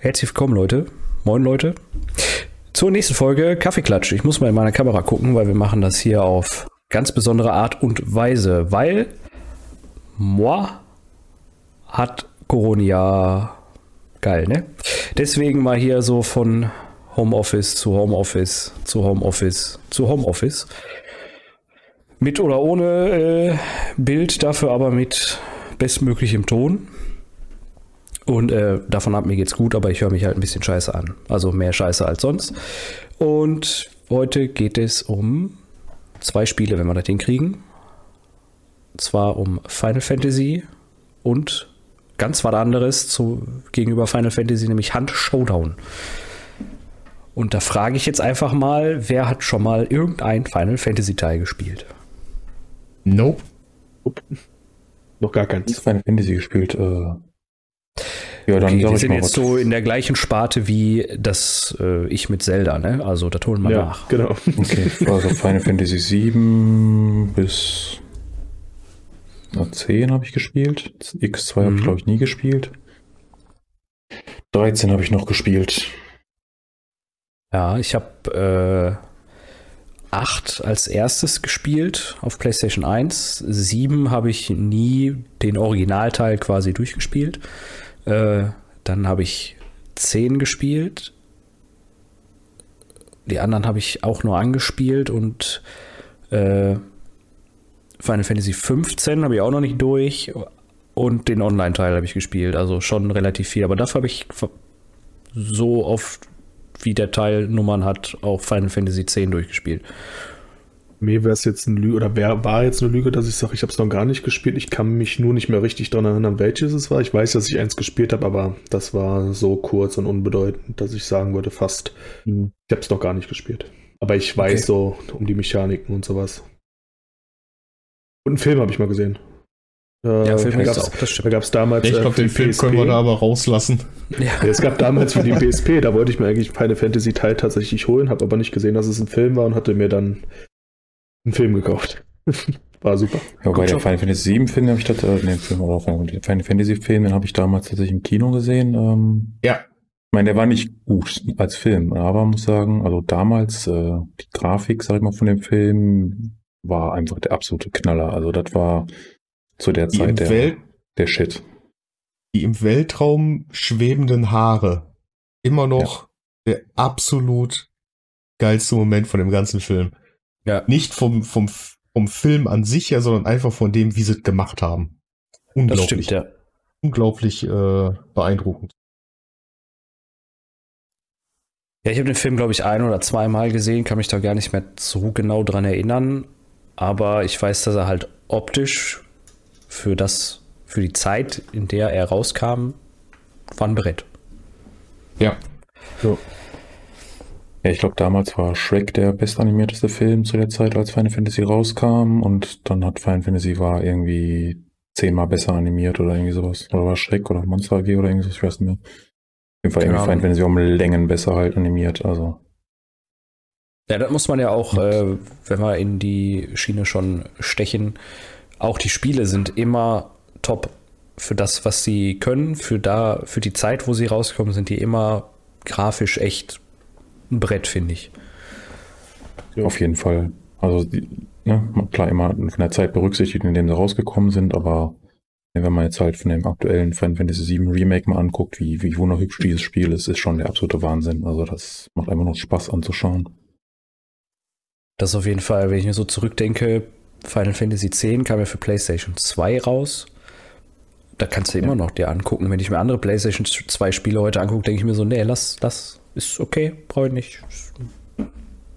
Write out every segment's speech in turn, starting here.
herzlich willkommen, Leute. Moin, Leute. Zur nächsten Folge Kaffeeklatsch. Ich muss mal in meiner Kamera gucken, weil wir machen das hier auf ganz besondere Art und Weise, weil moi hat Corona geil, ne? Deswegen mal hier so von Homeoffice zu Homeoffice zu Homeoffice zu Homeoffice. Mit oder ohne äh, Bild, dafür aber mit bestmöglichem Ton. Und äh, davon ab, mir geht's gut, aber ich höre mich halt ein bisschen scheiße an. Also mehr scheiße als sonst. Und heute geht es um zwei Spiele, wenn wir das hinkriegen. Zwar um Final Fantasy und ganz was anderes zu, gegenüber Final Fantasy, nämlich Hand Showdown. Und da frage ich jetzt einfach mal, wer hat schon mal irgendein Final Fantasy Teil gespielt? Nope. Noch gar keins. Final Fantasy gespielt. Äh, ja, dann okay, ich sind jetzt was. so in der gleichen Sparte wie das äh, ich mit Zelda, ne? Also da holen wir ja, nach. Genau. Okay, also Final Fantasy 7 bis na, 10 habe ich gespielt. X2 mhm. habe ich, glaube ich, nie gespielt. 13 habe ich noch gespielt. Ja, ich habe äh, 8 als erstes gespielt auf PlayStation 1. 7 habe ich nie den Originalteil quasi durchgespielt. Äh, dann habe ich 10 gespielt. Die anderen habe ich auch nur angespielt und äh, Final Fantasy 15 habe ich auch noch nicht durch und den Online-Teil habe ich gespielt. Also schon relativ viel. Aber dafür habe ich so oft, wie der Teil Nummern hat, auch Final Fantasy 10 durchgespielt mir wäre es jetzt eine Lüge, oder wär, war jetzt eine Lüge, dass ich sage, ich habe es noch gar nicht gespielt. Ich kann mich nur nicht mehr richtig daran erinnern, welches es war. Ich weiß, dass ich eins gespielt habe, aber das war so kurz und unbedeutend, dass ich sagen würde, fast. Mhm. Ich habe es noch gar nicht gespielt. Aber ich weiß okay. so um die Mechaniken und sowas. Und einen Film habe ich mal gesehen. Äh, ja, Film gab's, auch, das stimmt. Da gab es damals. Ich glaube, äh, den Film PSP. können wir da aber rauslassen. Ja. es gab damals für die PSP, da wollte ich mir eigentlich Final Fantasy Teil tatsächlich holen, habe aber nicht gesehen, dass es ein Film war und hatte mir dann einen Film gekauft. War super. Ja, bei der Final Fantasy 7 Film habe ich das, äh, ne, Film oder Final Fantasy Film, den habe ich damals tatsächlich im Kino gesehen. Ähm, ja. Ich meine, der war nicht gut als Film, aber muss sagen, also damals, äh, die Grafik, sag ich mal, von dem Film war einfach der absolute Knaller. Also das war zu der die Zeit der, Welt, der Shit. Die im Weltraum schwebenden Haare. Immer noch ja. der absolut geilste Moment von dem ganzen Film. Ja. Nicht vom, vom, vom Film an sich her, sondern einfach von dem, wie sie es gemacht haben. Unglaublich. Stimmt, ja. Unglaublich äh, beeindruckend. Ja, ich habe den Film, glaube ich, ein oder zweimal gesehen, kann mich da gar nicht mehr so genau dran erinnern. Aber ich weiß, dass er halt optisch für das, für die Zeit, in der er rauskam, war ein Brett. Ja. So. Ja, ich glaube, damals war Shrek der bestanimierteste Film zu der Zeit, als Final Fantasy rauskam. Und dann hat Final Fantasy war irgendwie zehnmal besser animiert oder irgendwie sowas. Oder war Shrek oder Monster AG oder irgendwas, ich weiß nicht mehr. Auf jeden Fall genau. irgendwie Final Fantasy um Längen besser halt animiert, also. Ja, das muss man ja auch, äh, wenn wir in die Schiene schon stechen, auch die Spiele sind immer top für das, was sie können. Für da, für die Zeit, wo sie rauskommen, sind die immer grafisch echt ein Brett, finde ich. Auf jeden Fall. Also, die, ne, klar, immer von der Zeit berücksichtigt, in dem sie rausgekommen sind, aber wenn man jetzt halt von dem aktuellen Final Fantasy VII Remake mal anguckt, wie, wie wunderhübsch dieses Spiel ist, ist schon der absolute Wahnsinn. Also, das macht einfach nur Spaß anzuschauen. Das auf jeden Fall, wenn ich mir so zurückdenke, Final Fantasy X kam ja für PlayStation 2 raus. Da kannst du ja. immer noch dir angucken. Wenn ich mir andere PlayStation 2 Spiele heute angucke, denke ich mir so, nee, lass, lass, ist okay, brauche ich nicht.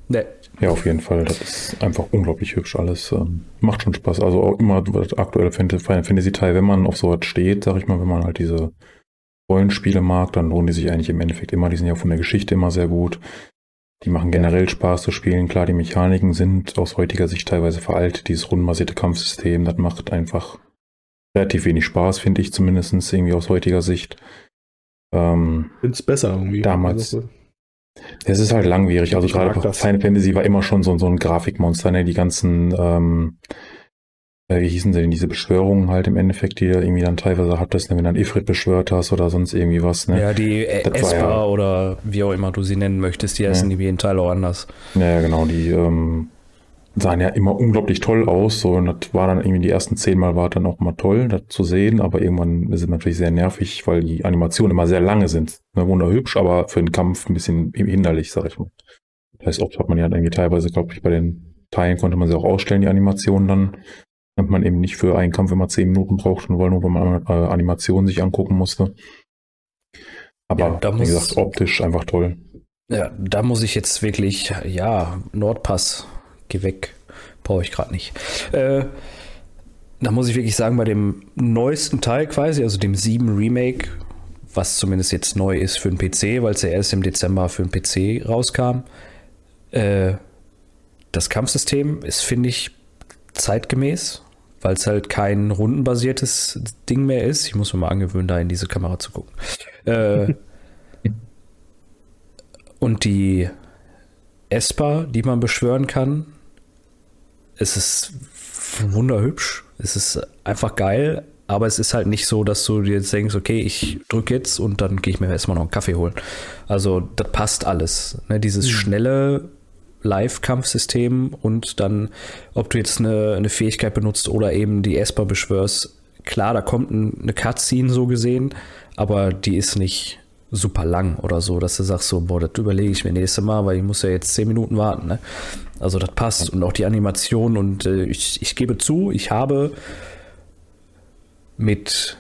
Nee. Ja, auf jeden Fall. Das ist einfach unglaublich hübsch alles. Ähm, macht schon Spaß. Also auch immer das aktuelle Final Fantasy Teil, wenn man auf sowas steht, sag ich mal, wenn man halt diese Rollenspiele mag, dann lohnen die sich eigentlich im Endeffekt immer. Die sind ja von der Geschichte immer sehr gut. Die machen generell Spaß zu spielen. Klar, die Mechaniken sind aus heutiger Sicht teilweise veraltet. Dieses rundenbasierte Kampfsystem, das macht einfach relativ wenig Spaß, finde ich zumindest irgendwie aus heutiger Sicht. Ähm, Finde es besser irgendwie. Damals. Also, es ist halt langwierig. Also gerade Final Fantasy war immer schon so, so ein Grafikmonster, ne? Die ganzen ähm, äh, wie hießen sie denn, diese Beschwörungen halt im Endeffekt, die du irgendwie dann teilweise hattest, ne, wenn du dann Ifrit beschwört hast oder sonst irgendwie was. Ne? Ja, die Esper ja, oder wie auch immer du sie nennen möchtest, die heißen ja. wie jeden Teil auch anders. Ja, genau, die ähm, sahen ja immer unglaublich toll aus. So, und das war dann irgendwie die ersten zehn Mal war dann auch mal toll, das zu sehen, aber irgendwann es natürlich sehr nervig, weil die Animationen immer sehr lange sind. Ne, wunderhübsch, aber für den Kampf ein bisschen hinderlich, sag ich mal. Das heißt, oft hat man ja dann irgendwie teilweise, glaube ich, bei den Teilen konnte man sie auch ausstellen, die Animationen dann. Damit man eben nicht für einen Kampf immer zehn Minuten braucht, nur weil nur wenn man äh, Animationen sich angucken musste. Aber ja, wie gesagt, optisch einfach toll. Ja, da muss ich jetzt wirklich, ja, Nordpass, geh weg, brauche ich gerade nicht. Äh, da muss ich wirklich sagen, bei dem neuesten Teil quasi, also dem 7 Remake, was zumindest jetzt neu ist für den PC, weil es ja erst im Dezember für den PC rauskam, äh, das Kampfsystem ist, finde ich, zeitgemäß, weil es halt kein rundenbasiertes Ding mehr ist. Ich muss mir mal angewöhnen, da in diese Kamera zu gucken. Äh, und die Esper, die man beschwören kann, es ist wunderhübsch. Es ist einfach geil, aber es ist halt nicht so, dass du dir jetzt denkst, okay, ich drücke jetzt und dann gehe ich mir erstmal noch einen Kaffee holen. Also das passt alles. Ne? Dieses mhm. schnelle Live-Kampfsystem und dann, ob du jetzt eine, eine Fähigkeit benutzt oder eben die Esper beschwörst, klar, da kommt ein, eine Cutscene so gesehen, aber die ist nicht super lang oder so, dass du sagst so, boah, das überlege ich mir nächstes Mal, weil ich muss ja jetzt zehn Minuten warten. Ne? Also das passt und auch die Animation und äh, ich, ich gebe zu, ich habe mit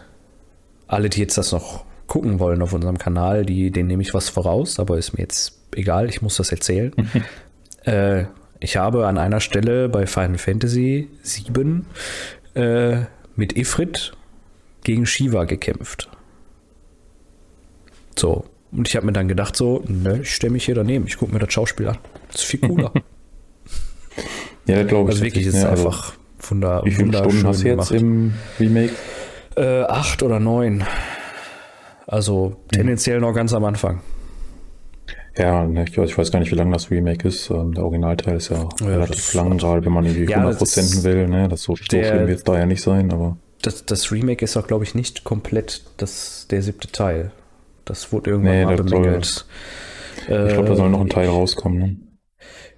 alle, die jetzt das noch gucken wollen auf unserem Kanal, die, denen nehme ich was voraus, aber ist mir jetzt egal, ich muss das erzählen. Äh, ich habe an einer Stelle bei Final Fantasy VII äh, mit Ifrit gegen Shiva gekämpft. So. Und ich habe mir dann gedacht, so, ne, ich stelle mich hier daneben, ich gucke mir das Schauspiel an. Das ist viel cooler. ja, glaube ich. Also wirklich, ist also einfach wunder, Wie viele Stunden hast du jetzt gemacht. im Remake? Äh, acht oder neun. Also tendenziell noch ganz am Anfang. Ja, ne, ich, weiß gar nicht, wie lang das Remake ist. Ähm, der Originalteil ist ja, ja relativ lang, gerade wenn man irgendwie ja, 100% will. Ne? Das so, so schlimm wird es da ja nicht sein, aber. Das, das Remake ist auch, glaube ich, nicht komplett das, der siebte Teil. Das wurde irgendwann nee, mal bemängelt. Soll, ich glaube, da soll noch ein Teil rauskommen. Ne?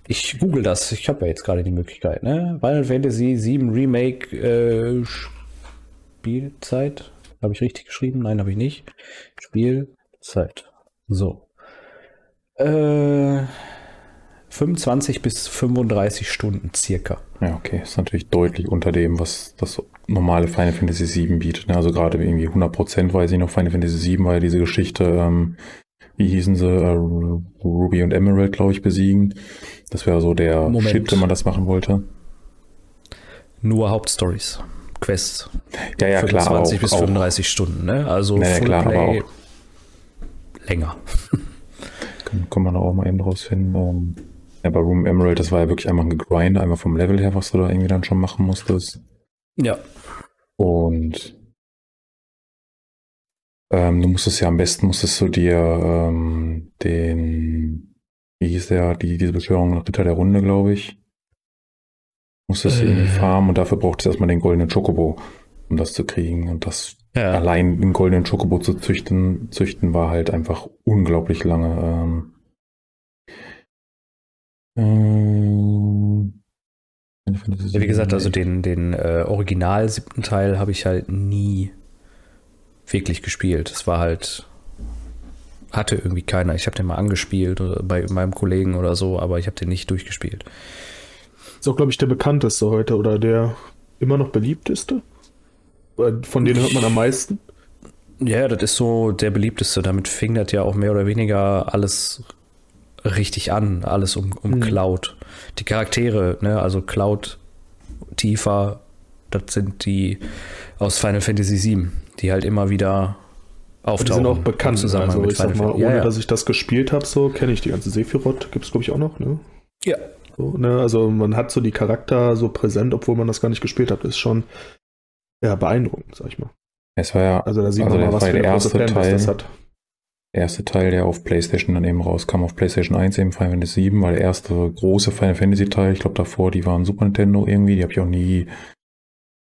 Ich google das. Ich habe ja jetzt gerade die Möglichkeit. Ne? Final Fantasy 7 Remake äh, Spielzeit. Habe ich richtig geschrieben? Nein, habe ich nicht. Spielzeit. So. Äh, 25 bis 35 Stunden circa. Ja, okay. Ist natürlich deutlich unter dem, was das normale Final Fantasy 7 bietet. Ne? Also gerade irgendwie 100% weiß ich noch, Final Fantasy 7 war ja diese Geschichte, ähm, wie hießen sie, äh, Ruby und Emerald, glaube ich, besiegen. Das wäre so der Moment. Shit, wenn man das machen wollte. Nur Hauptstories, Quests. Ja, ja, 25 klar. 20 bis 35 auch. Stunden, ne? Also naja, klar, Fullplay länger. kann man auch mal eben rausfinden. Ähm, ja, bei Room Emerald, das war ja wirklich einmal ein Grind, einmal vom Level her, was du da irgendwie dann schon machen musstest. Ja. Und ähm, du musstest ja am besten, musstest du dir ähm, den, wie hieß der, die, diese Beschwörung nach Ritter der Runde, glaube ich, musstest du äh. irgendwie farmen und dafür brauchtest du erstmal den goldenen Chocobo, um das zu kriegen. Und das ja. Allein einen goldenen Chocobo zu züchten, züchten war halt einfach unglaublich lange. Ähm, ähm, ja, wie gesagt, also den, den äh, Original siebten Teil habe ich halt nie wirklich gespielt. Es war halt, hatte irgendwie keiner. Ich habe den mal angespielt bei meinem Kollegen oder so, aber ich habe den nicht durchgespielt. Ist auch, glaube ich, der bekannteste heute oder der immer noch beliebteste. Von denen hört man am meisten. Ja, das ist so der beliebteste. Damit fing das ja auch mehr oder weniger alles richtig an. Alles um, um mhm. Cloud. Die Charaktere, ne, also Cloud, Tifa, das sind die aus Final Fantasy VII, die halt immer wieder auftauchen. Die sind auch bekannt. Zusammen also ich sag mal, ohne ja, ja. dass ich das gespielt habe, so kenne ich die ganze Sephiroth. Gibt es, glaube ich, auch noch, ne? Ja. So, ne? Also man hat so die Charakter so präsent, obwohl man das gar nicht gespielt hat. Ist schon ja, beeindruckend, sag ich mal. Es war ja, also da sieht also man mal, was für der erste Teil, das hat. Erste Teil, der auf PlayStation dann eben rauskam, auf PlayStation 1 eben Final Fantasy 7, war der erste große Final Fantasy Teil. Ich glaube davor, die waren Super Nintendo irgendwie, die habe ich auch nie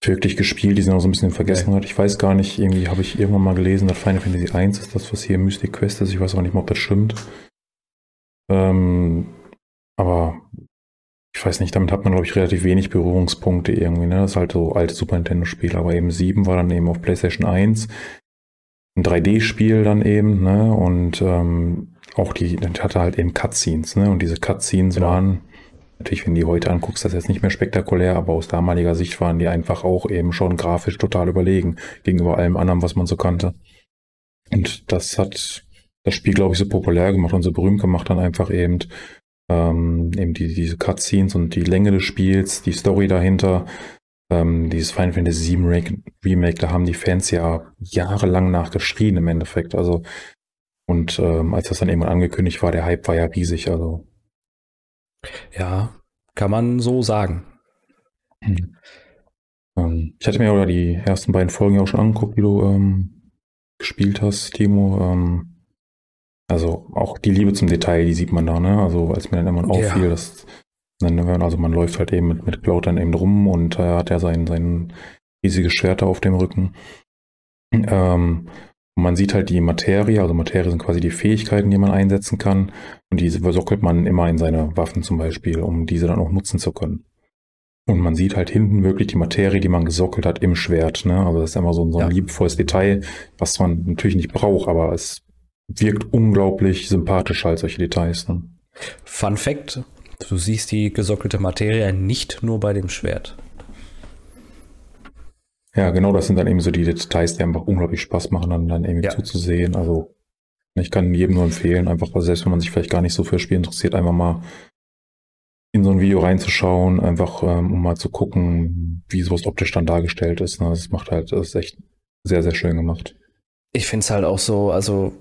wirklich gespielt. Die sind auch so ein bisschen in Vergessenheit. Ich weiß gar nicht, irgendwie habe ich irgendwann mal gelesen, dass Final Fantasy 1 ist das, was hier Mystic Quest ist. Ich weiß auch nicht mal, ob das stimmt. Ähm, aber ich weiß nicht, damit hat man, glaube ich, relativ wenig Berührungspunkte irgendwie. Ne? Das ist halt so alte Super Nintendo-Spiele. Aber eben 7 war dann eben auf PlayStation 1 ein 3D-Spiel dann eben, ne? Und ähm, auch die, das hatte halt eben Cutscenes, ne? Und diese Cutscenes genau. waren, natürlich, wenn du die heute anguckst, das ist jetzt nicht mehr spektakulär, aber aus damaliger Sicht waren die einfach auch eben schon grafisch total überlegen gegenüber allem anderen, was man so kannte. Und das hat das Spiel, glaube ich, so populär gemacht und so berühmt gemacht, dann einfach eben, ähm, eben die, diese Cutscenes und die Länge des Spiels, die Story dahinter, ähm, dieses Final Fantasy VII Remake, da haben die Fans ja jahrelang nachgeschrien im Endeffekt. Also, und ähm, als das dann irgendwann angekündigt war, der Hype war ja riesig. Also. Ja, kann man so sagen. Hm. Ähm, ich hatte mir aber die ersten beiden Folgen ja auch schon angeguckt, die du ähm, gespielt hast, Timo. Ähm, also auch die Liebe zum Detail, die sieht man da, ne? Also als mir dann irgendwann auffiel, ja. dass also man läuft halt eben mit, mit Cloud dann eben rum und äh, hat ja sein, sein riesiges Schwert auf dem Rücken. Ähm, man sieht halt die Materie, also Materie sind quasi die Fähigkeiten, die man einsetzen kann. Und diese versockelt man immer in seine Waffen zum Beispiel, um diese dann auch nutzen zu können. Und man sieht halt hinten wirklich die Materie, die man gesockelt hat im Schwert. Ne? Also das ist immer so, so ein ja. liebevolles Detail, was man natürlich nicht braucht, aber es wirkt unglaublich sympathisch halt solche Details. Ne? Fun Fact, Du siehst die gesockelte Materie nicht nur bei dem Schwert. Ja, genau, das sind dann eben so die Details, die einfach unglaublich Spaß machen, dann, dann irgendwie ja. zuzusehen. Also ich kann jedem nur empfehlen, einfach, selbst wenn man sich vielleicht gar nicht so für Spiel interessiert, einfach mal in so ein Video reinzuschauen, einfach ähm, um mal zu gucken, wie sowas optisch dann dargestellt ist. Ne? Das macht halt, das ist echt sehr, sehr schön gemacht. Ich finde es halt auch so, also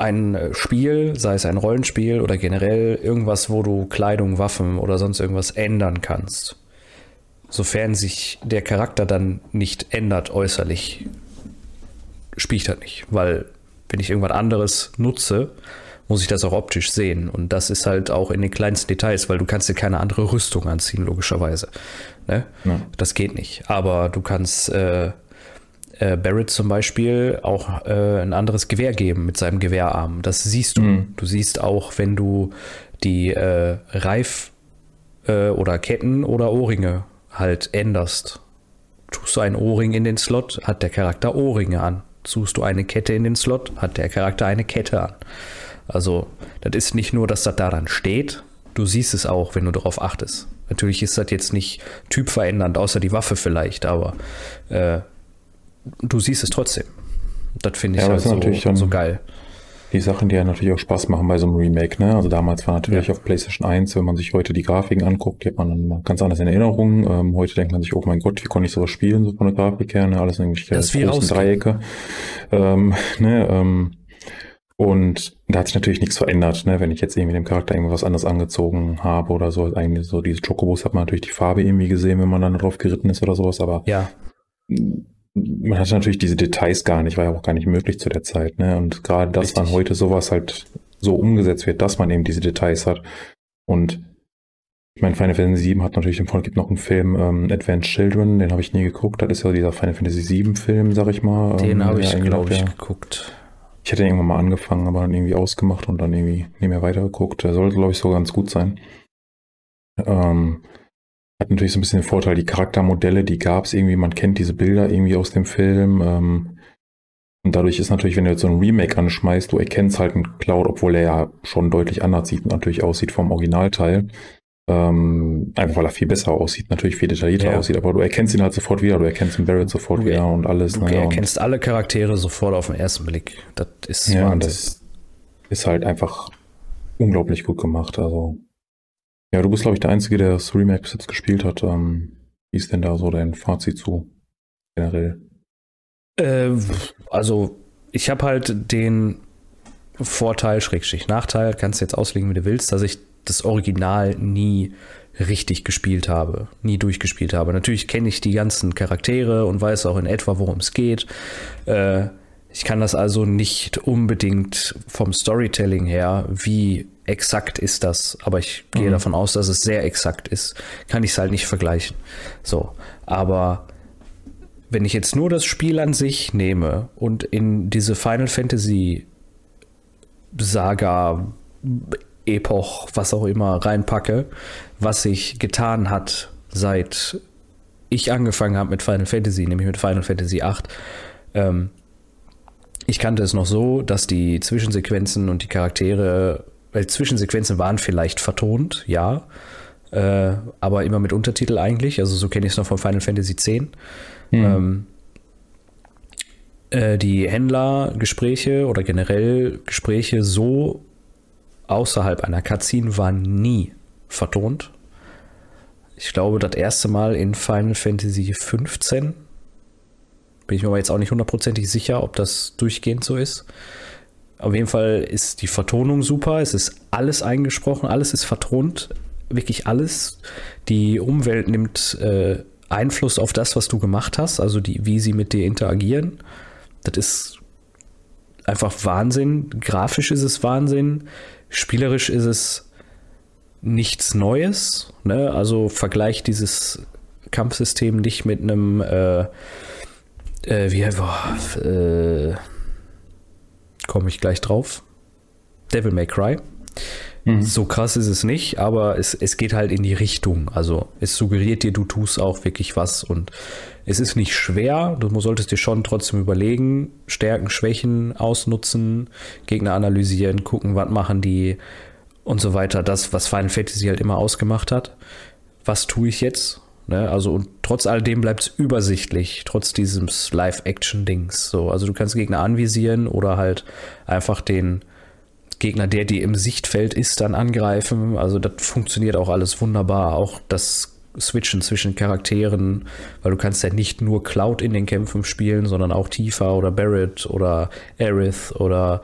ein äh, Spiel, sei es ein Rollenspiel oder generell irgendwas, wo du Kleidung, Waffen oder sonst irgendwas ändern kannst. Sofern sich der Charakter dann nicht ändert äußerlich, spielt er nicht. Weil wenn ich irgendwas anderes nutze, muss ich das auch optisch sehen. Und das ist halt auch in den kleinsten Details, weil du kannst dir keine andere Rüstung anziehen, logischerweise. Ne? Ja. Das geht nicht. Aber du kannst äh, äh, Barrett zum Beispiel auch äh, ein anderes Gewehr geben mit seinem Gewehrarm. Das siehst du. Mhm. Du siehst auch, wenn du die äh, Reif- äh, oder Ketten oder Ohrringe halt änderst. Tust du einen Ohrring in den Slot, hat der Charakter Ohrringe an. Tust du eine Kette in den Slot, hat der Charakter eine Kette an. Also, das ist nicht nur, dass das daran steht, du siehst es auch, wenn du darauf achtest. Natürlich ist das jetzt nicht typverändernd, außer die Waffe vielleicht, aber äh, du siehst es trotzdem. Das finde ich ja, halt so, so geil. Die Sachen, die ja natürlich auch Spaß machen bei so einem Remake, ne? Also damals war natürlich ja. auf PlayStation 1, wenn man sich heute die Grafiken anguckt, die hat man dann ganz anders in Erinnerung. Ähm, heute denkt man sich, oh mein Gott, wie konnte ich sowas spielen, so von der Grafik her, ne? Alles irgendwie das großen Dreiecke. Ähm, ne? Ähm, und da hat sich natürlich nichts verändert, ne? Wenn ich jetzt irgendwie dem Charakter irgendwas anderes angezogen habe oder so, eigentlich so diese Chocobos hat man natürlich die Farbe irgendwie gesehen, wenn man dann drauf geritten ist oder sowas, aber ja man hatte natürlich diese Details gar nicht, war ja auch gar nicht möglich zu der Zeit. Ne? Und gerade, dass Richtig. dann heute sowas halt so umgesetzt wird, dass man eben diese Details hat. Und ich meine, Final Fantasy 7 hat natürlich im Vordergrund gibt noch einen Film, ähm, Advanced Children, den habe ich nie geguckt. Das ist ja dieser Final Fantasy 7 Film, sag ich mal. Den ähm, habe ich, glaube ich, geguckt. Ich hätte irgendwann mal angefangen, aber dann irgendwie ausgemacht und dann irgendwie nicht mehr weitergeguckt. Der sollte, glaube ich, so ganz gut sein. Ähm, hat natürlich so ein bisschen den Vorteil, die Charaktermodelle, die gab es irgendwie, man kennt diese Bilder irgendwie aus dem Film. Ähm, und dadurch ist natürlich, wenn du jetzt so ein Remake anschmeißt, du erkennst halt einen Cloud, obwohl er ja schon deutlich anders sieht, natürlich aussieht vom Originalteil. Ähm, einfach weil er viel besser aussieht, natürlich viel detaillierter ja. aussieht, aber du erkennst ihn halt sofort wieder, du erkennst den Barrett sofort du wieder und alles. Du naja, erkennst und alle Charaktere sofort auf den ersten Blick. Das ist ja, Wahnsinn. das ist halt einfach unglaublich gut gemacht. Also ja, du bist, glaube ich, der Einzige, der das Remake bis jetzt gespielt hat. Ähm, wie ist denn da so dein Fazit zu generell? Äh, also, ich habe halt den Vorteil, Schrägstrich Nachteil, kannst du jetzt auslegen, wie du willst, dass ich das Original nie richtig gespielt habe, nie durchgespielt habe. Natürlich kenne ich die ganzen Charaktere und weiß auch in etwa, worum es geht. Äh, ich kann das also nicht unbedingt vom Storytelling her, wie exakt ist das, aber ich gehe mhm. davon aus, dass es sehr exakt ist, kann ich es halt nicht vergleichen. So, aber wenn ich jetzt nur das Spiel an sich nehme und in diese Final Fantasy Saga, Epoch, was auch immer reinpacke, was sich getan hat, seit ich angefangen habe mit Final Fantasy, nämlich mit Final Fantasy VIII. Ähm, ich kannte es noch so, dass die Zwischensequenzen und die Charaktere, weil Zwischensequenzen waren vielleicht vertont, ja, äh, aber immer mit Untertitel eigentlich. Also so kenne ich es noch von Final Fantasy X. Mhm. Ähm, äh, die Händlergespräche oder generell Gespräche so außerhalb einer Cutscene waren nie vertont. Ich glaube, das erste Mal in Final Fantasy 15. Bin ich mir aber jetzt auch nicht hundertprozentig sicher, ob das durchgehend so ist. Auf jeden Fall ist die Vertonung super. Es ist alles eingesprochen, alles ist vertont. Wirklich alles. Die Umwelt nimmt äh, Einfluss auf das, was du gemacht hast, also die, wie sie mit dir interagieren. Das ist einfach Wahnsinn. Grafisch ist es Wahnsinn. Spielerisch ist es nichts Neues. Ne? Also vergleicht dieses Kampfsystem nicht mit einem, äh, äh, wie, boah, äh, komme ich gleich drauf. Devil May Cry. Mhm. So krass ist es nicht, aber es, es geht halt in die Richtung. Also es suggeriert dir, du tust auch wirklich was und es ist nicht schwer. Du solltest dir schon trotzdem überlegen, Stärken, Schwächen ausnutzen, Gegner analysieren, gucken, was machen die und so weiter. Das, was Final Fantasy halt immer ausgemacht hat. Was tue ich jetzt? Ne? Also und trotz alledem bleibt es übersichtlich, trotz dieses Live-Action-Dings. So, also du kannst Gegner anvisieren oder halt einfach den Gegner, der dir im Sichtfeld ist, dann angreifen. Also das funktioniert auch alles wunderbar. Auch das Switchen zwischen Charakteren, weil du kannst ja nicht nur Cloud in den Kämpfen spielen, sondern auch Tifa oder Barrett oder Aerith oder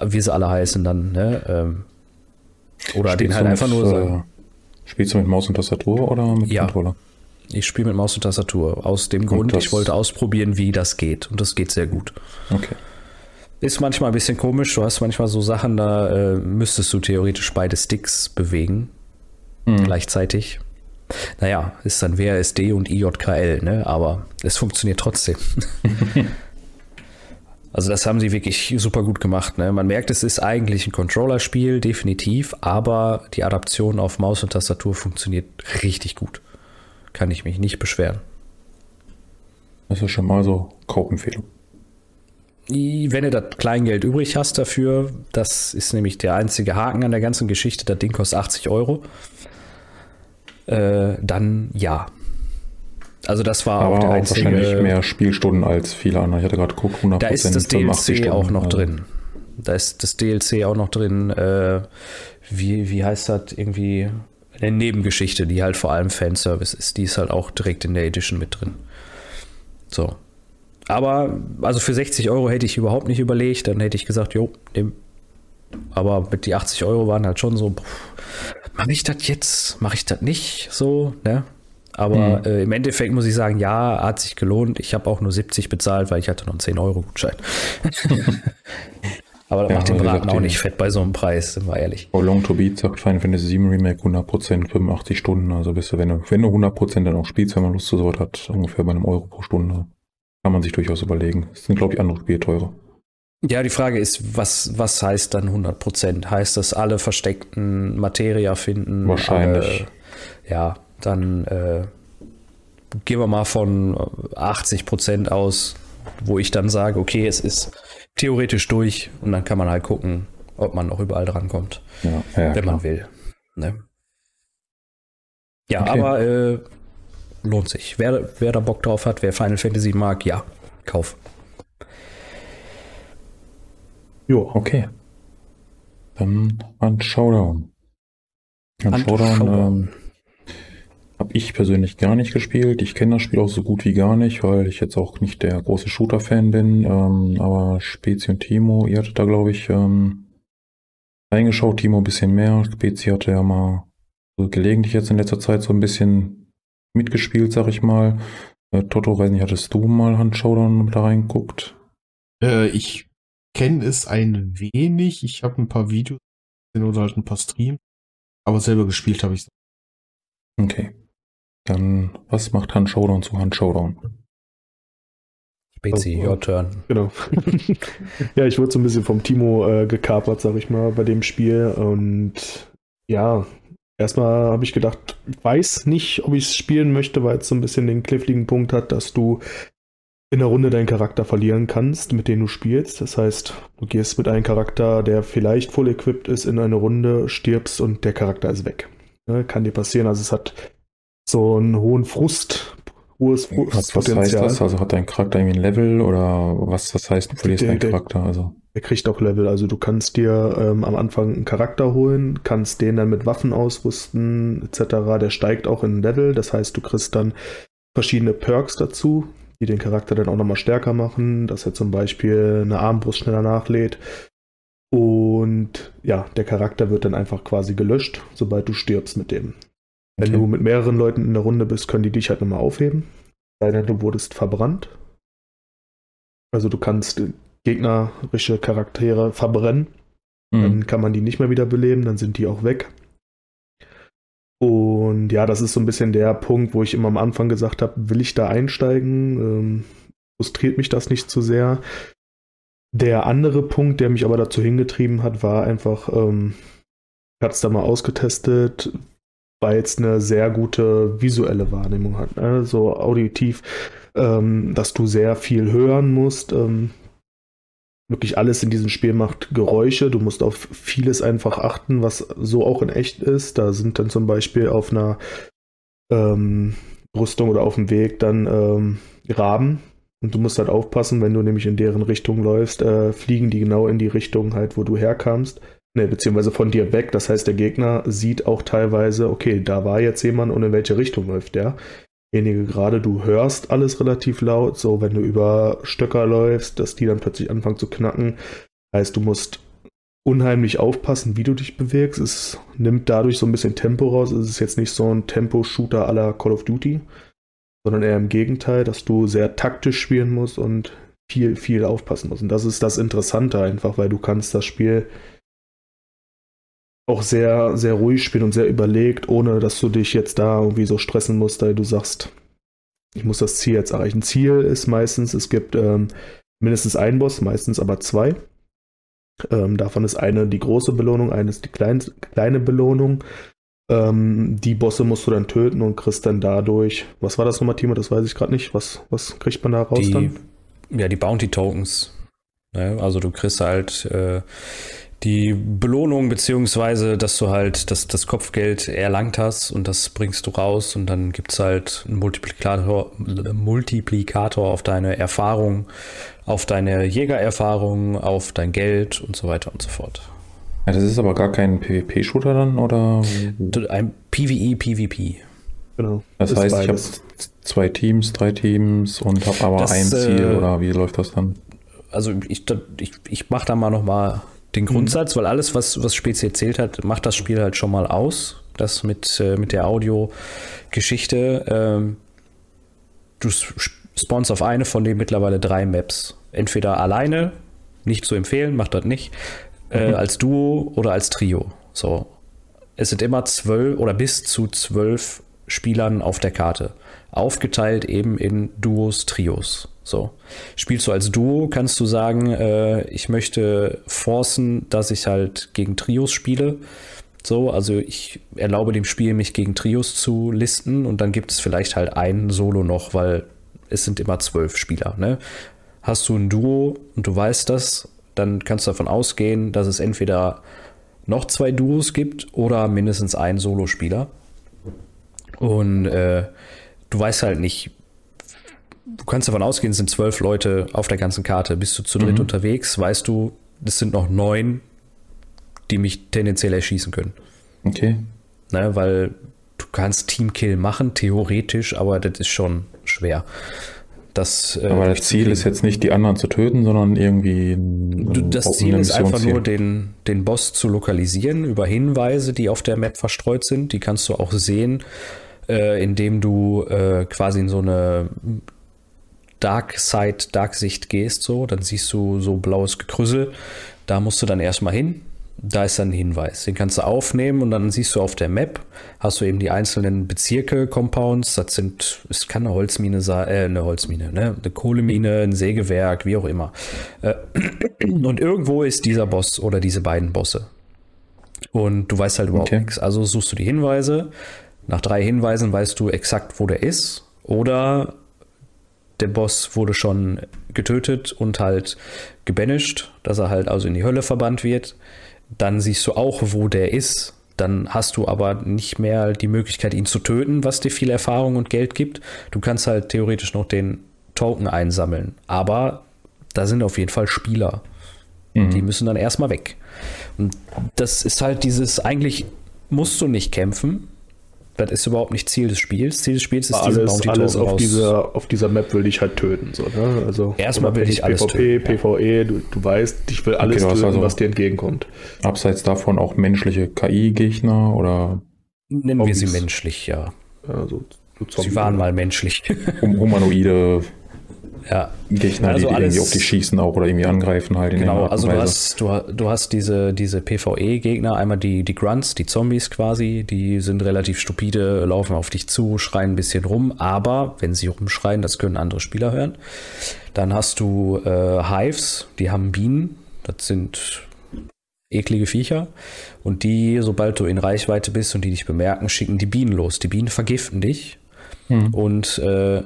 wie sie alle heißen dann. Ne? Ähm, oder spielst den halt einfach nur sagen. Spielst du mit Maus und Tastatur oder mit ja. Controller? Ich spiele mit Maus und Tastatur. Aus dem Grund, ich wollte ausprobieren, wie das geht. Und das geht sehr gut. Okay. Ist manchmal ein bisschen komisch. Du hast manchmal so Sachen, da äh, müsstest du theoretisch beide Sticks bewegen. Mhm. Gleichzeitig. Naja, ist dann WASD und IJKL, ne? Aber es funktioniert trotzdem. also, das haben sie wirklich super gut gemacht. Ne? Man merkt, es ist eigentlich ein Controller-Spiel, definitiv, aber die Adaption auf Maus und Tastatur funktioniert richtig gut. Kann ich mich nicht beschweren. Das ist schon mal so Kaufempfehlung wenn du das Kleingeld übrig hast dafür, das ist nämlich der einzige Haken an der ganzen Geschichte, das Ding kostet 80 Euro, äh, dann ja. Also das war Aber auch der einzige. Wahrscheinlich mehr Spielstunden als viele andere. Ich hatte gerade geguckt, 100 Da ist das DLC auch noch also. drin. Da ist das DLC auch noch drin. Äh, wie, wie heißt das irgendwie? Eine Nebengeschichte, die halt vor allem Fanservice ist. Die ist halt auch direkt in der Edition mit drin. So, aber also für 60 Euro hätte ich überhaupt nicht überlegt. Dann hätte ich gesagt, jo, dem. Aber mit die 80 Euro waren halt schon so, mache ich das jetzt? Mache ich das nicht? So, ne? Aber mhm. äh, im Endeffekt muss ich sagen, ja, hat sich gelohnt. Ich habe auch nur 70 bezahlt, weil ich hatte noch einen 10-Euro-Gutschein. Aber das ja, macht den Braten auch nicht fett bei so einem Preis, sind wir ehrlich. Oh, Long to Beat sagt Final Fantasy 7 Remake 100%, 85 Stunden. Also bist du, wenn du, wenn du 100% dann auch spielst, wenn man Lust zu sowas hat, ungefähr bei einem Euro pro Stunde. Kann man sich durchaus überlegen. Das sind, glaube ich, andere Spiele teurer. Ja, die Frage ist, was, was heißt dann 100%? Heißt das, alle versteckten Materia finden? Wahrscheinlich. Alle, ja, dann äh, gehen wir mal von 80% aus, wo ich dann sage, okay, es ist theoretisch durch und dann kann man halt gucken, ob man noch überall drankommt, ja, ja, wenn klar. man will. Ne? Ja, okay. aber äh, lohnt sich. Wer, wer da Bock drauf hat, wer Final Fantasy mag, ja, kauf. Jo, okay. Dann an Showdown. An Showdown, Showdown. Ähm, habe ich persönlich gar nicht gespielt. Ich kenne das Spiel auch so gut wie gar nicht, weil ich jetzt auch nicht der große Shooter-Fan bin. Ähm, aber Spezi und Timo, ihr hattet da, glaube ich, ähm, reingeschaut. Timo ein bisschen mehr. Spezi hatte ja mal so gelegentlich jetzt in letzter Zeit so ein bisschen mitgespielt, sag ich mal. Äh, Toto, weiß nicht, hattest du mal Hand Showdown da reingeguckt? Äh, ich kenne es ein wenig. Ich habe ein paar Videos oder halt ein paar Streams. Aber selber gespielt habe ich es. Okay. Dann, was macht Hand Showdown zu Hand Showdown? Spezi, oh, your turn. Genau. ja, ich wurde so ein bisschen vom Timo äh, gekapert, sag ich mal, bei dem Spiel. Und ja, erstmal habe ich gedacht, weiß nicht, ob ich es spielen möchte, weil es so ein bisschen den kniffligen Punkt hat, dass du in der Runde deinen Charakter verlieren kannst, mit dem du spielst. Das heißt, du gehst mit einem Charakter, der vielleicht voll equipped ist, in eine Runde, stirbst und der Charakter ist weg. Ja, kann dir passieren. Also es hat so einen hohen Frust, hohes Frustpotenzial. Was heißt das? Also hat dein Charakter irgendwie ein Level oder was, was heißt, du verlierst deinen Charakter? Also. Er kriegt auch Level. Also du kannst dir ähm, am Anfang einen Charakter holen, kannst den dann mit Waffen ausrüsten, etc. Der steigt auch in Level. Das heißt, du kriegst dann verschiedene Perks dazu, die den Charakter dann auch nochmal stärker machen, dass er zum Beispiel eine Armbrust schneller nachlädt. Und ja, der Charakter wird dann einfach quasi gelöscht, sobald du stirbst mit dem. Wenn okay. du mit mehreren Leuten in der Runde bist, können die dich halt nochmal aufheben. Sei denn, du wurdest verbrannt. Also du kannst gegnerische Charaktere verbrennen. Mhm. Dann kann man die nicht mehr wieder beleben, dann sind die auch weg. Und ja, das ist so ein bisschen der Punkt, wo ich immer am Anfang gesagt habe, will ich da einsteigen? Ähm, frustriert mich das nicht zu sehr? Der andere Punkt, der mich aber dazu hingetrieben hat, war einfach, ähm, ich habe es da mal ausgetestet, weil es eine sehr gute visuelle Wahrnehmung hat. Ne? So auditiv, ähm, dass du sehr viel hören musst. Ähm, wirklich alles in diesem Spiel macht Geräusche. Du musst auf vieles einfach achten, was so auch in echt ist. Da sind dann zum Beispiel auf einer ähm, Rüstung oder auf dem Weg dann ähm, Raben. Und du musst halt aufpassen, wenn du nämlich in deren Richtung läufst, äh, fliegen die genau in die Richtung halt, wo du herkamst. Ne, beziehungsweise von dir weg. Das heißt, der Gegner sieht auch teilweise, okay, da war jetzt jemand und in welche Richtung läuft der derjenige gerade, du hörst alles relativ laut, so wenn du über Stöcker läufst, dass die dann plötzlich anfangen zu knacken. Heißt, du musst unheimlich aufpassen, wie du dich bewegst. Es nimmt dadurch so ein bisschen Tempo raus. Es ist jetzt nicht so ein Tempo-Shooter aller Call of Duty, sondern eher im Gegenteil, dass du sehr taktisch spielen musst und viel, viel aufpassen musst. Und das ist das Interessante einfach, weil du kannst das Spiel auch sehr, sehr ruhig spielen und sehr überlegt, ohne dass du dich jetzt da irgendwie so stressen musst, weil du sagst, ich muss das Ziel jetzt erreichen. Ziel ist meistens, es gibt ähm, mindestens einen Boss, meistens aber zwei. Ähm, davon ist eine die große Belohnung, eine ist die klein, kleine Belohnung. Ähm, die Bosse musst du dann töten und kriegst dann dadurch, was war das nochmal, Timo? Das weiß ich gerade nicht. Was, was kriegt man da raus die, dann? Ja, die Bounty Tokens. Ne? Also du kriegst halt äh, die Belohnung, beziehungsweise, dass du halt das, das Kopfgeld erlangt hast und das bringst du raus und dann gibt es halt einen Multiplikator, Multiplikator auf deine Erfahrung, auf deine Jägererfahrung, auf dein Geld und so weiter und so fort. Ja, das ist aber gar kein PvP-Shooter dann, oder? Ein PvE, PvP. Genau. Das heißt, beides. ich habe zwei Teams, drei Teams und habe aber das, ein Ziel, äh, oder wie läuft das dann? Also ich, ich, ich mache da mal noch mal den mhm. Grundsatz, mhm. weil alles, was, was Spezi erzählt hat, macht das Spiel halt schon mal aus. Das mit, äh, mit der Audio-Geschichte. Ähm, du spawnst auf eine von den mittlerweile drei Maps. Entweder alleine, nicht zu empfehlen, macht das nicht, äh, mhm. als Duo oder als Trio. So. Es sind immer zwölf oder bis zu zwölf Spielern auf der Karte. Aufgeteilt eben in Duos, Trios. So. Spielst du als Duo, kannst du sagen, äh, ich möchte forcen, dass ich halt gegen Trios spiele. So, also ich erlaube dem Spiel, mich gegen Trios zu listen und dann gibt es vielleicht halt ein Solo noch, weil es sind immer zwölf Spieler. Ne? Hast du ein Duo und du weißt das, dann kannst du davon ausgehen, dass es entweder noch zwei Duos gibt oder mindestens einen Solospieler. Und äh, du weißt halt nicht, du kannst davon ausgehen, es sind zwölf Leute auf der ganzen Karte. Bist du zu dritt mhm. unterwegs, weißt du, es sind noch neun, die mich tendenziell erschießen können. Okay. Ne, weil du kannst Teamkill machen, theoretisch, aber das ist schon schwer. Das, äh, aber das Ziel ist jetzt nicht, die anderen zu töten, sondern irgendwie. Das Ziel ist einfach nur, den, den Boss zu lokalisieren über Hinweise, die auf der Map verstreut sind. Die kannst du auch sehen, äh, indem du äh, quasi in so eine Dark Side, Dark Sicht gehst, so, dann siehst du so blaues Gekrüssel. Da musst du dann erstmal hin. da ist dann ein Hinweis. Den kannst du aufnehmen und dann siehst du auf der Map, hast du eben die einzelnen Bezirke, Compounds. Das sind, es kann eine Holzmine sein, äh, eine Holzmine, ne? eine Kohlemine, ein Sägewerk, wie auch immer. Äh, und irgendwo ist dieser Boss oder diese beiden Bosse. Und du weißt halt überhaupt okay. nichts. Also suchst du die Hinweise. Nach drei Hinweisen weißt du exakt, wo der ist. Oder der Boss wurde schon getötet und halt gebanished, dass er halt also in die Hölle verbannt wird dann siehst du auch, wo der ist. Dann hast du aber nicht mehr die Möglichkeit, ihn zu töten, was dir viel Erfahrung und Geld gibt. Du kannst halt theoretisch noch den Token einsammeln. Aber da sind auf jeden Fall Spieler. Mhm. Die müssen dann erstmal weg. Und das ist halt dieses, eigentlich musst du nicht kämpfen, das ist überhaupt nicht Ziel des Spiels. Ziel des Spiels ist alles, alles auf dieser, auf dieser Map will ich halt töten. So, ne? also Erstmal will ich alles PvP, töten. PvE, du, du weißt, ich will alles okay, töten, also was dir entgegenkommt. Abseits davon auch menschliche KI-Gegner oder? Nennen wir sie menschlich, ja. Also, sie waren mal menschlich. Humanoide ja. Gegner, also die, die irgendwie auf dich schießen auch oder irgendwie angreifen halt. genau, also du hast, du, du hast diese, diese PvE-Gegner, einmal die, die Grunts, die Zombies quasi, die sind relativ stupide, laufen auf dich zu, schreien ein bisschen rum, aber wenn sie rumschreien, das können andere Spieler hören. Dann hast du äh, Hives, die haben Bienen, das sind eklige Viecher. Und die, sobald du in Reichweite bist und die dich bemerken, schicken die Bienen los. Die Bienen vergiften dich. Hm. Und äh,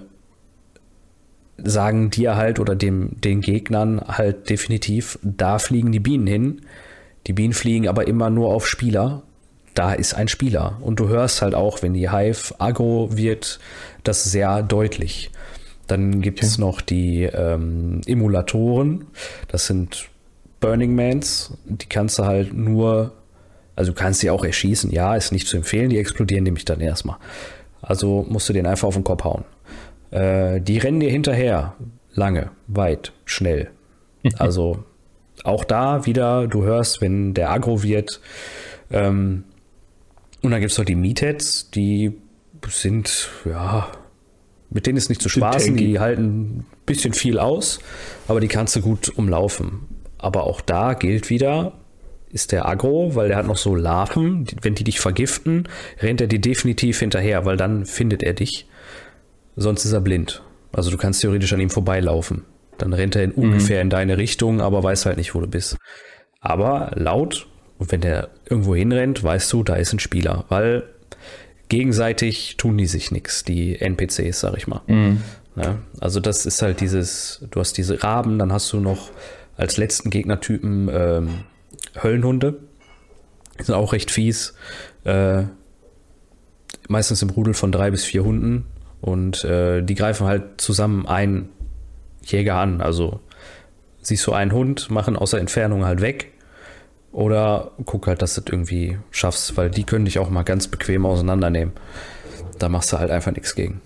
sagen dir halt oder dem, den Gegnern halt definitiv, da fliegen die Bienen hin. Die Bienen fliegen aber immer nur auf Spieler. Da ist ein Spieler. Und du hörst halt auch, wenn die Hive aggro wird, das sehr deutlich. Dann gibt es okay. noch die ähm, Emulatoren. Das sind Burning Mans. Die kannst du halt nur, also du kannst sie auch erschießen. Ja, ist nicht zu empfehlen. Die explodieren nämlich dann erstmal. Also musst du den einfach auf den Kopf hauen. Äh, die rennen dir hinterher. Lange, weit, schnell. Also auch da wieder, du hörst, wenn der Agro wird. Ähm, und dann gibt es noch die Meatheads, die sind, ja, mit denen ist nicht zu spaßen, die halten ein bisschen viel aus, aber die kannst du gut umlaufen. Aber auch da gilt wieder, ist der Agro, weil der hat noch so Larven, wenn die dich vergiften, rennt er dir definitiv hinterher, weil dann findet er dich. Sonst ist er blind. Also du kannst theoretisch an ihm vorbeilaufen. Dann rennt er in mhm. ungefähr in deine Richtung, aber weiß halt nicht, wo du bist. Aber laut, und wenn der irgendwo hinrennt, weißt du, da ist ein Spieler, weil gegenseitig tun die sich nichts, die NPCs, sag ich mal. Mhm. Ja, also das ist halt dieses, du hast diese Raben, dann hast du noch als letzten Gegnertypen ähm, Höllenhunde. Die sind auch recht fies. Äh, meistens im Rudel von drei bis vier Hunden. Und äh, die greifen halt zusammen einen Jäger an. Also siehst du einen Hund, machen außer Entfernung halt weg. Oder guck halt, dass du das irgendwie schaffst, weil die können dich auch mal ganz bequem auseinandernehmen. Da machst du halt einfach nichts gegen.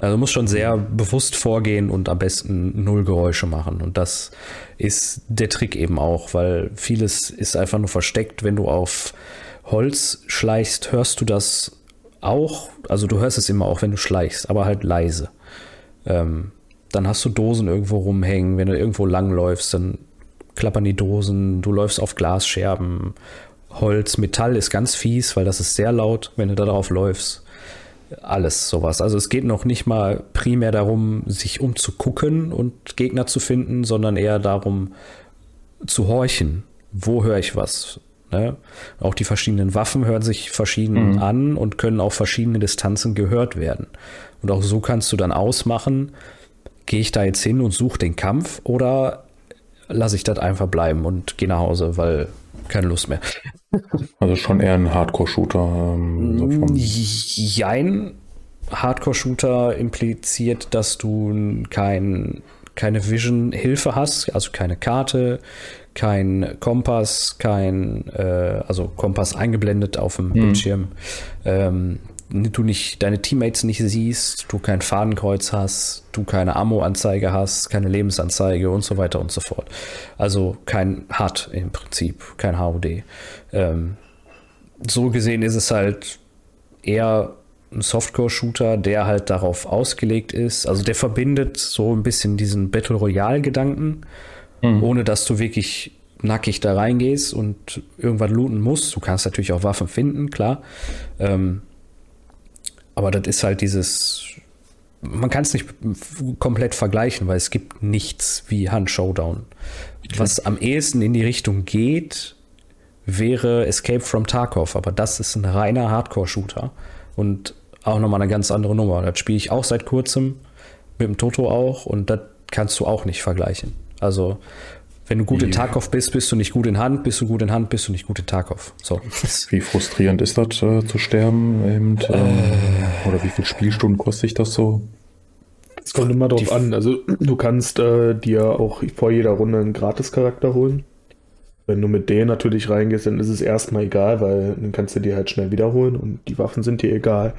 Also du musst schon sehr bewusst vorgehen und am besten null Geräusche machen. Und das ist der Trick eben auch, weil vieles ist einfach nur versteckt. Wenn du auf Holz schleichst, hörst du das auch, also du hörst es immer auch, wenn du schleichst, aber halt leise. Ähm, dann hast du Dosen irgendwo rumhängen, wenn du irgendwo langläufst, dann klappern die Dosen, du läufst auf Glasscherben, Holz, Metall ist ganz fies, weil das ist sehr laut, wenn du da drauf läufst. Alles sowas. Also es geht noch nicht mal primär darum, sich umzugucken und Gegner zu finden, sondern eher darum zu horchen. Wo höre ich was? Ne? Auch die verschiedenen Waffen hören sich verschieden mhm. an und können auf verschiedene Distanzen gehört werden. Und auch so kannst du dann ausmachen, gehe ich da jetzt hin und suche den Kampf oder lasse ich das einfach bleiben und gehe nach Hause, weil keine Lust mehr. Also schon eher ein Hardcore-Shooter. Ähm, so Jein. Hardcore-Shooter impliziert, dass du kein, keine Vision-Hilfe hast, also keine Karte, kein Kompass, kein, äh, also Kompass eingeblendet auf dem mhm. Bildschirm. Ähm, du nicht deine Teammates nicht siehst, du kein Fadenkreuz hast, du keine Ammo-Anzeige hast, keine Lebensanzeige und so weiter und so fort. Also kein HUD im Prinzip, kein HUD. Ähm, so gesehen ist es halt eher ein Softcore-Shooter, der halt darauf ausgelegt ist. Also der verbindet so ein bisschen diesen Battle Royale-Gedanken mhm. ohne dass du wirklich nackig da reingehst und irgendwas looten musst. Du kannst natürlich auch Waffen finden, klar. Ähm, aber das ist halt dieses, man kann es nicht komplett vergleichen, weil es gibt nichts wie Hand Showdown. Was am ehesten in die Richtung geht, wäre Escape from Tarkov, aber das ist ein reiner Hardcore-Shooter und auch nochmal eine ganz andere Nummer. Das spiele ich auch seit kurzem, mit dem Toto auch und das kannst du auch nicht vergleichen. Also wenn du gut in Tarkov bist, bist du nicht gut in Hand, bist du gut in Hand, bist du nicht gut in Tarkov. So. Wie frustrierend ist das äh, zu sterben? Eben, äh, äh, oder wie viele Spielstunden kostet sich das so? Es kommt immer drauf an. Also du kannst äh, dir auch vor jeder Runde einen Gratis-Charakter holen. Wenn du mit denen natürlich reingehst, dann ist es erstmal egal, weil dann kannst du dir halt schnell wiederholen und die Waffen sind dir egal.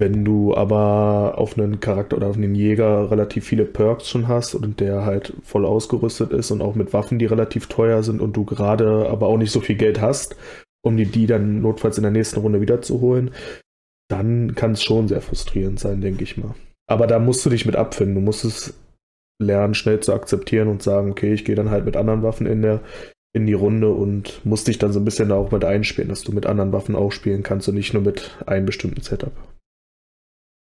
Wenn du aber auf einen Charakter oder auf einen Jäger relativ viele Perks schon hast und der halt voll ausgerüstet ist und auch mit Waffen, die relativ teuer sind und du gerade aber auch nicht so viel Geld hast, um die, die dann notfalls in der nächsten Runde wiederzuholen, dann kann es schon sehr frustrierend sein, denke ich mal. Aber da musst du dich mit abfinden. Du musst es lernen, schnell zu akzeptieren und sagen, okay, ich gehe dann halt mit anderen Waffen in der in die Runde und musst dich dann so ein bisschen da auch mit einspielen, dass du mit anderen Waffen auch spielen kannst und nicht nur mit einem bestimmten Setup.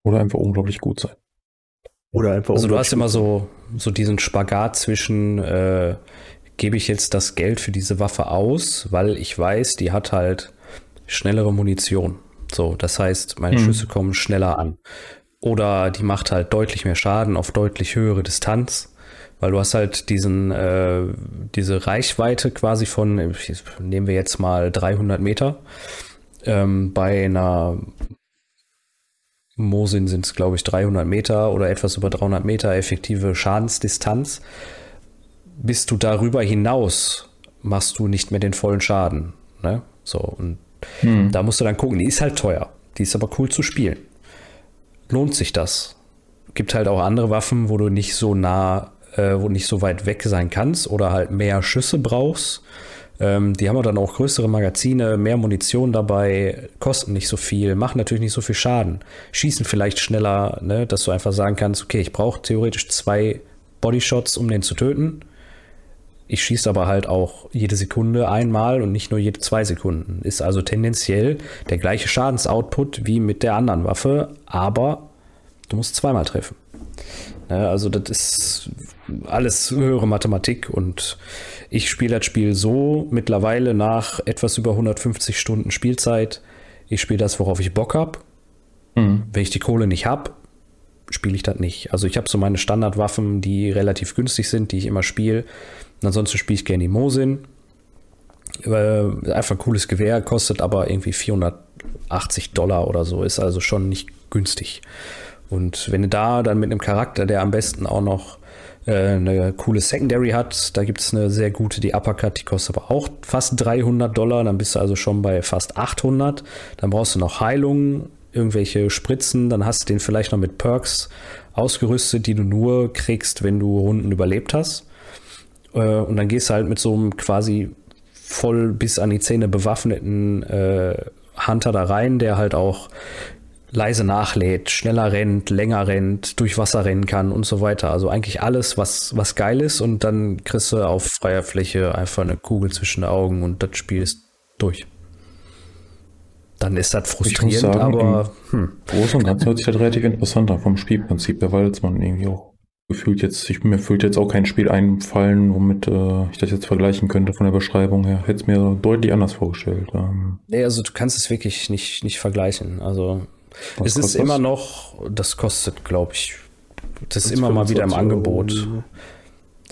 Oder einfach unglaublich gut sein. Oder einfach Also du hast immer so, so diesen Spagat zwischen, äh, gebe ich jetzt das Geld für diese Waffe aus, weil ich weiß, die hat halt schnellere Munition. So, das heißt, meine hm. Schüsse kommen schneller an. Oder die macht halt deutlich mehr Schaden auf deutlich höhere Distanz, weil du hast halt diesen, äh, diese Reichweite quasi von, nehmen wir jetzt mal 300 Meter. Ähm, bei einer Mosin sind es, glaube ich, 300 Meter oder etwas über 300 Meter effektive Schadensdistanz. Bist du darüber hinaus, machst du nicht mehr den vollen Schaden. Ne? So, und hm. da musst du dann gucken. Die ist halt teuer. Die ist aber cool zu spielen. Lohnt sich das? Gibt halt auch andere Waffen, wo du nicht so nah, äh, wo nicht so weit weg sein kannst oder halt mehr Schüsse brauchst ähm, die haben dann auch größere Magazine, mehr Munition dabei, kosten nicht so viel, machen natürlich nicht so viel Schaden, schießen vielleicht schneller, ne, dass du einfach sagen kannst, okay, ich brauche theoretisch zwei Bodyshots, um den zu töten. Ich schieße aber halt auch jede Sekunde einmal und nicht nur jede zwei Sekunden. Ist also tendenziell der gleiche Schadensoutput wie mit der anderen Waffe, aber du musst zweimal treffen. Ne, also das ist alles höhere Mathematik und ich spiele das Spiel so mittlerweile nach etwas über 150 Stunden Spielzeit. Ich spiele das, worauf ich Bock habe. Mhm. Wenn ich die Kohle nicht habe, spiele ich das nicht. Also ich habe so meine Standardwaffen, die relativ günstig sind, die ich immer spiele. Ansonsten spiele ich gerne die Mosin. Äh, einfach ein cooles Gewehr, kostet aber irgendwie 480 Dollar oder so, ist also schon nicht günstig. Und wenn du da dann mit einem Charakter, der am besten auch noch eine coole Secondary hat. Da gibt es eine sehr gute, die Uppercut, die kostet aber auch fast 300 Dollar. Dann bist du also schon bei fast 800. Dann brauchst du noch Heilung, irgendwelche Spritzen. Dann hast du den vielleicht noch mit Perks ausgerüstet, die du nur kriegst, wenn du Runden überlebt hast. Äh, und dann gehst du halt mit so einem quasi voll bis an die Zähne bewaffneten äh, Hunter da rein, der halt auch leise nachlädt, schneller rennt, länger rennt, durch Wasser rennen kann und so weiter. Also eigentlich alles, was, was geil ist und dann kriegst du auf freier Fläche einfach eine Kugel zwischen den Augen und das Spiel ist durch. Dann ist das frustrierend, sagen, aber hm. Groß und Ganzen hört sich das relativ interessant an vom Spielprinzip her, weil man irgendwie auch gefühlt jetzt, ich, mir fühlt jetzt auch kein Spiel einfallen, womit äh, ich das jetzt vergleichen könnte von der Beschreibung her. Hätte es mir deutlich anders vorgestellt. Ähm. Nee, also du kannst es wirklich nicht, nicht vergleichen. Also was es ist immer das? noch, das kostet, glaube ich, das ist immer mal wieder im Angebot. Euro.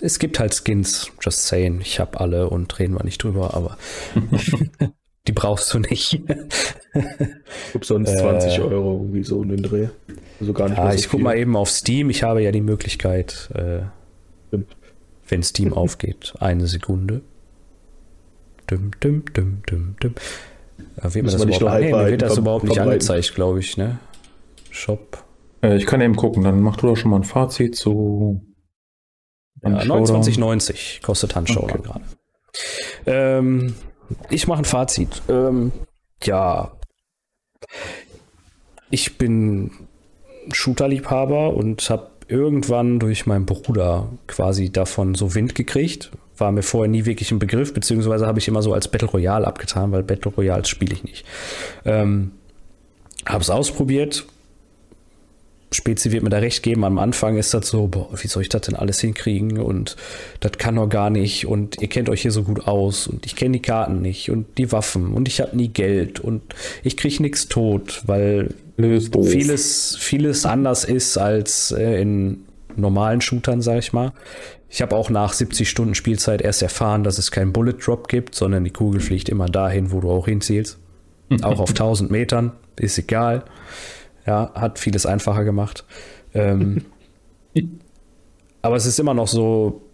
Es gibt halt Skins, just saying. Ich habe alle und reden wir nicht drüber, aber die brauchst du nicht. ich glaube sonst 20 äh, Euro irgendwie so in den Dreh. Also gar nicht ja, so ich gucke mal eben auf Steam. Ich habe ja die Möglichkeit, äh, wenn Steam aufgeht, eine Sekunde. Dum, dum, dum, dum, dum. Wird, das überhaupt, nee, wird das überhaupt nicht angezeigt, glaube ich, ne? Shop. Äh, ich kann eben gucken, dann mach du doch schon mal ein Fazit zu. Ja, 29,90 kostet Handshowdown okay. gerade. Ähm, ich mache ein Fazit. Ähm, ja. Ich bin Shooter-Liebhaber und habe irgendwann durch meinen Bruder quasi davon so Wind gekriegt, war mir vorher nie wirklich ein Begriff, beziehungsweise habe ich immer so als Battle Royale abgetan, weil Battle Royale spiele ich nicht. Ähm, habe es ausprobiert. Spezi wird mir da recht geben. Am Anfang ist das so, boah, wie soll ich das denn alles hinkriegen? Und das kann doch gar nicht. Und ihr kennt euch hier so gut aus. Und ich kenne die Karten nicht und die Waffen. Und ich habe nie Geld. Und ich kriege nichts tot, weil vieles, vieles anders ist als äh, in normalen Shootern, sag ich mal. Ich habe auch nach 70 Stunden Spielzeit erst erfahren, dass es keinen Bullet Drop gibt, sondern die Kugel fliegt immer dahin, wo du auch hinzielst. auch auf 1000 Metern, ist egal. Ja, hat vieles einfacher gemacht. Ähm, aber es ist immer noch so,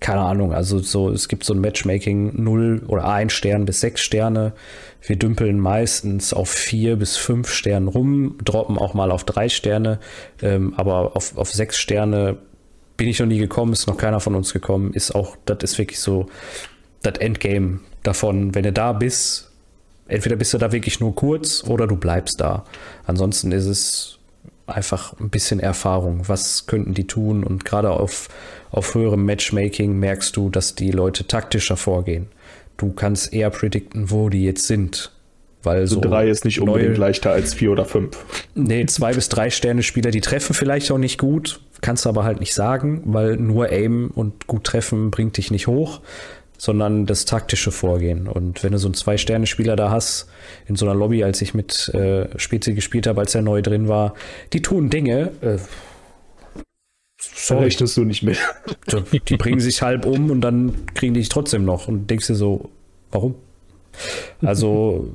keine Ahnung, also so, es gibt so ein Matchmaking 0 oder 1 Stern bis 6 Sterne. Wir dümpeln meistens auf 4 bis 5 Sternen rum, droppen auch mal auf 3 Sterne, ähm, aber auf, auf 6 Sterne bin ich noch nie gekommen, ist noch keiner von uns gekommen, ist auch, das ist wirklich so das Endgame davon. Wenn du da bist, entweder bist du da wirklich nur kurz oder du bleibst da. Ansonsten ist es einfach ein bisschen Erfahrung. Was könnten die tun? Und gerade auf, auf höherem Matchmaking merkst du, dass die Leute taktischer vorgehen. Du kannst eher predikten, wo die jetzt sind. Weil so, so drei ist nicht unbedingt neue, leichter als vier oder fünf. Nee, zwei bis drei Sterne Spieler, die treffen vielleicht auch nicht gut, kannst du aber halt nicht sagen, weil nur Aim und gut treffen bringt dich nicht hoch sondern das taktische Vorgehen. Und wenn du so einen Zwei-Sterne-Spieler da hast, in so einer Lobby, als ich mit äh, Spezi gespielt habe, als er neu drin war, die tun Dinge. Äh, sorry, rechnest du nicht mit. Die bringen sich halb um und dann kriegen die dich trotzdem noch und denkst dir so, warum? Also,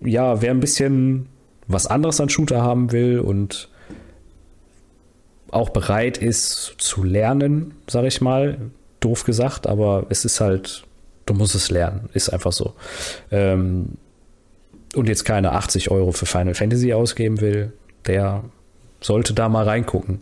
ja, wer ein bisschen was anderes an Shooter haben will und auch bereit ist zu lernen, sag ich mal, doof gesagt, aber es ist halt, du musst es lernen, ist einfach so. Ähm, und jetzt keine 80 Euro für Final Fantasy ausgeben will, der sollte da mal reingucken.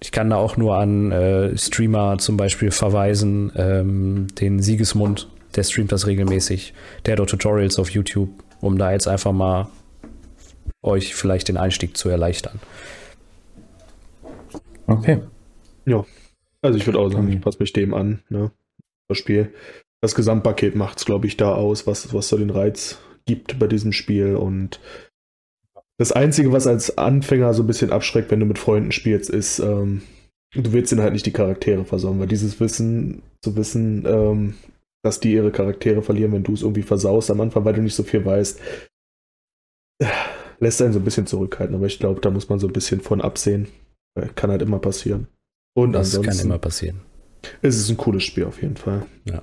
Ich kann da auch nur an äh, Streamer zum Beispiel verweisen, ähm, den Siegesmund, der streamt das regelmäßig, der hat Tutorials auf YouTube, um da jetzt einfach mal euch vielleicht den Einstieg zu erleichtern. Okay. Ja, also ich würde auch sagen, ich passe mich dem an. Ne? Das Spiel. Das Gesamtpaket macht es, glaube ich, da aus, was, was so den Reiz gibt bei diesem Spiel. Und das Einzige, was als Anfänger so ein bisschen abschreckt, wenn du mit Freunden spielst, ist, ähm, du willst ihnen halt nicht die Charaktere versauen, weil dieses Wissen, zu wissen, ähm, dass die ihre Charaktere verlieren, wenn du es irgendwie versaust am Anfang, weil du nicht so viel weißt, lässt einen so ein bisschen zurückhalten. Aber ich glaube, da muss man so ein bisschen von absehen. Kann halt immer passieren. Und das kann immer passieren. Es ist ein cooles Spiel auf jeden Fall. Ja.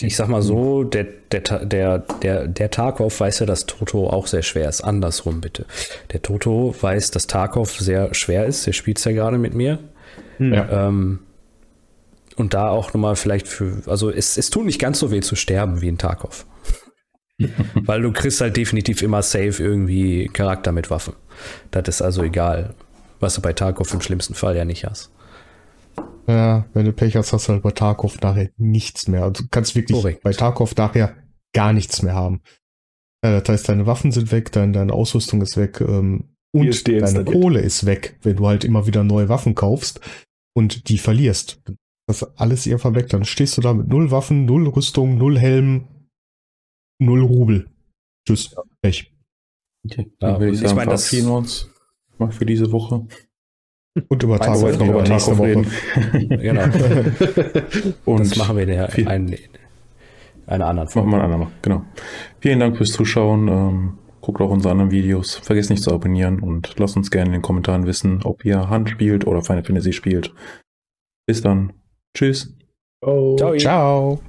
Ich sag mal so, der, der, der, der, der Tarkov weiß ja, dass Toto auch sehr schwer ist. Andersrum bitte. Der Toto weiß, dass Tarkov sehr schwer ist. Der spielt es ja gerade mit mir. Hm. Ja. Ähm, und da auch nochmal vielleicht für, also es, es tut nicht ganz so weh zu sterben wie in Tarkov. Weil du kriegst halt definitiv immer safe irgendwie Charakter mit Waffen. Das ist also egal. Was du bei Tarkov im schlimmsten Fall ja nicht hast. Ja, wenn du Pech hast, hast du halt bei Tarkov nachher nichts mehr. Also du kannst wirklich Korrekt. bei Tarkov nachher gar nichts mehr haben. Ja, das heißt, deine Waffen sind weg, dein, deine Ausrüstung ist weg ähm, und deine Kohle ist weg, wenn du halt immer wieder neue Waffen kaufst und die verlierst. Das ist alles einfach weg. Dann stehst du da mit null Waffen, null Rüstung, null Helm, null Rubel. Tschüss. Pech. Okay, ja, ich, ich meine, das, uns mal für diese Woche. Und über Tag noch über nächste Woche. genau. Und das machen wir in der, ein, einer anderen Folge. Machen wir eine andere, genau. Vielen Dank fürs Zuschauen. Ähm, guckt auch unsere anderen Videos. Vergesst nicht zu abonnieren und lasst uns gerne in den Kommentaren wissen, ob ihr Hand spielt oder Final Fantasy spielt. Bis dann. Tschüss. Oh. Ciao. Ciao.